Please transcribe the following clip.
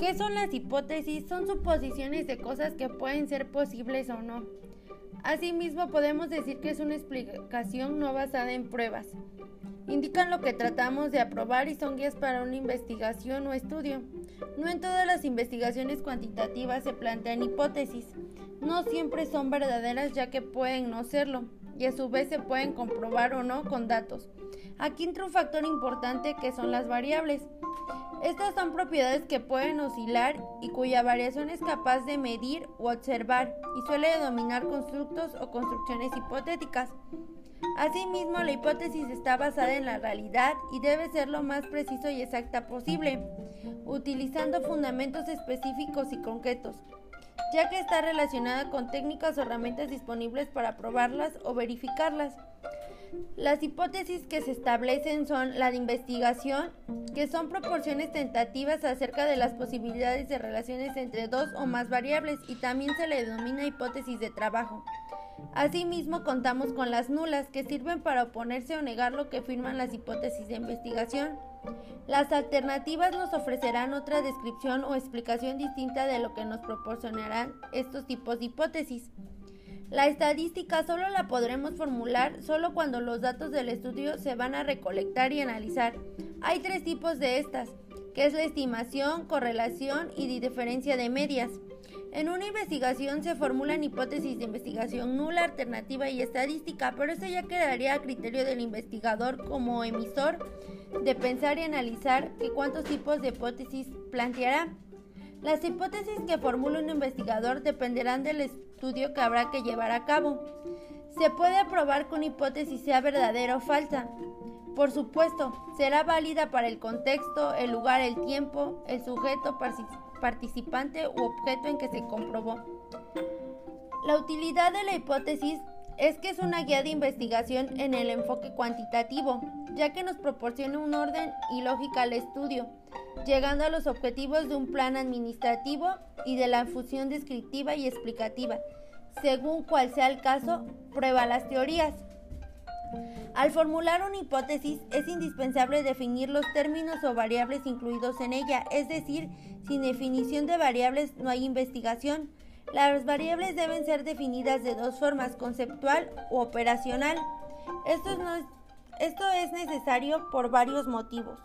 ¿Qué son las hipótesis? Son suposiciones de cosas que pueden ser posibles o no. Asimismo, podemos decir que es una explicación no basada en pruebas. Indican lo que tratamos de aprobar y son guías para una investigación o estudio. No en todas las investigaciones cuantitativas se plantean hipótesis. No siempre son verdaderas ya que pueden no serlo y a su vez se pueden comprobar o no con datos. Aquí entra un factor importante que son las variables. Estas son propiedades que pueden oscilar y cuya variación es capaz de medir o observar y suele dominar constructos o construcciones hipotéticas. Asimismo, la hipótesis está basada en la realidad y debe ser lo más preciso y exacta posible, utilizando fundamentos específicos y concretos, ya que está relacionada con técnicas o herramientas disponibles para probarlas o verificarlas. Las hipótesis que se establecen son la de investigación, que son proporciones tentativas acerca de las posibilidades de relaciones entre dos o más variables y también se le denomina hipótesis de trabajo. Asimismo, contamos con las nulas, que sirven para oponerse o negar lo que afirman las hipótesis de investigación. Las alternativas nos ofrecerán otra descripción o explicación distinta de lo que nos proporcionarán estos tipos de hipótesis. La estadística solo la podremos formular solo cuando los datos del estudio se van a recolectar y analizar. Hay tres tipos de estas, que es la estimación, correlación y diferencia de medias. En una investigación se formulan hipótesis de investigación nula, alternativa y estadística, pero eso ya quedaría a criterio del investigador como emisor de pensar y analizar que cuántos tipos de hipótesis planteará. Las hipótesis que formula un investigador dependerán del estudio que habrá que llevar a cabo. Se puede probar que una hipótesis sea verdadera o falsa. Por supuesto, será válida para el contexto, el lugar, el tiempo, el sujeto participante u objeto en que se comprobó. La utilidad de la hipótesis es que es una guía de investigación en el enfoque cuantitativo, ya que nos proporciona un orden y lógica al estudio llegando a los objetivos de un plan administrativo y de la fusión descriptiva y explicativa. Según cual sea el caso, prueba las teorías. Al formular una hipótesis es indispensable definir los términos o variables incluidos en ella, es decir, sin definición de variables no hay investigación. Las variables deben ser definidas de dos formas, conceptual u operacional. Esto, esto es necesario por varios motivos.